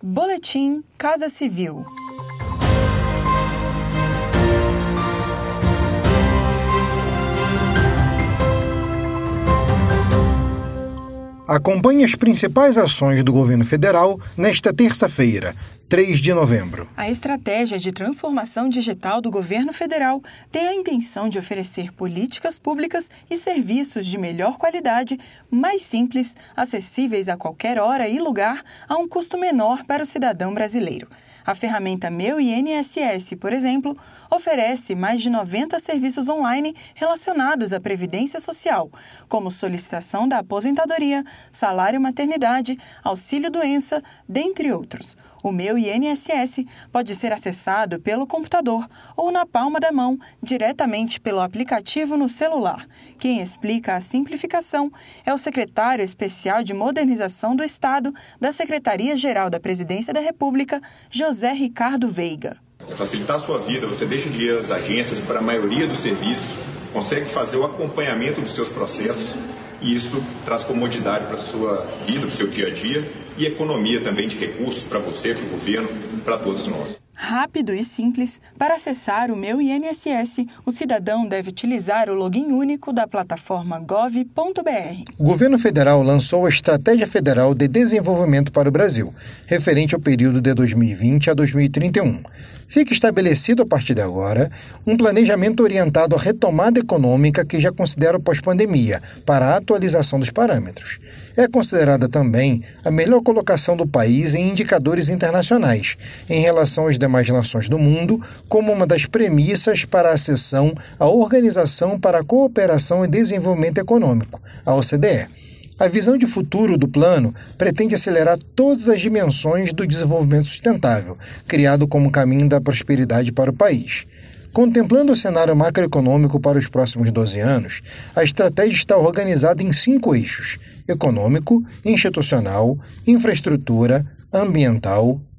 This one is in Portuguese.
Boletim Casa Civil. Acompanhe as principais ações do governo federal nesta terça-feira, 3 de novembro. A estratégia de transformação digital do governo federal tem a intenção de oferecer políticas públicas e serviços de melhor qualidade, mais simples, acessíveis a qualquer hora e lugar, a um custo menor para o cidadão brasileiro. A ferramenta Meu INSS, por exemplo, oferece mais de 90 serviços online relacionados à Previdência Social, como solicitação da aposentadoria, salário maternidade, auxílio-doença, dentre outros. O Meu INSS pode ser acessado pelo computador ou na palma da mão, diretamente pelo aplicativo no celular. Quem explica a simplificação é o secretário especial de Modernização do Estado da Secretaria-Geral da Presidência da República, José Ricardo Veiga. Facilitar a sua vida, você deixa de ir às agências para a maioria dos serviços, consegue fazer o acompanhamento dos seus processos isso traz comodidade para a sua vida, para o seu dia a dia e economia também de recursos para você, para o governo, para todos nós. Rápido e simples, para acessar o meu INSS, o cidadão deve utilizar o login único da plataforma gov.br. O governo federal lançou a Estratégia Federal de Desenvolvimento para o Brasil, referente ao período de 2020 a 2031. Fica estabelecido a partir de agora um planejamento orientado à retomada econômica que já considera o pós-pandemia, para a atualização dos parâmetros. É considerada também a melhor colocação do país em indicadores internacionais, em relação às demais nações do mundo, como uma das premissas para a acessão à Organização para a Cooperação e Desenvolvimento Econômico, a OCDE. A visão de futuro do plano pretende acelerar todas as dimensões do desenvolvimento sustentável, criado como caminho da prosperidade para o país. Contemplando o cenário macroeconômico para os próximos 12 anos, a estratégia está organizada em cinco eixos: econômico, institucional, infraestrutura, ambiental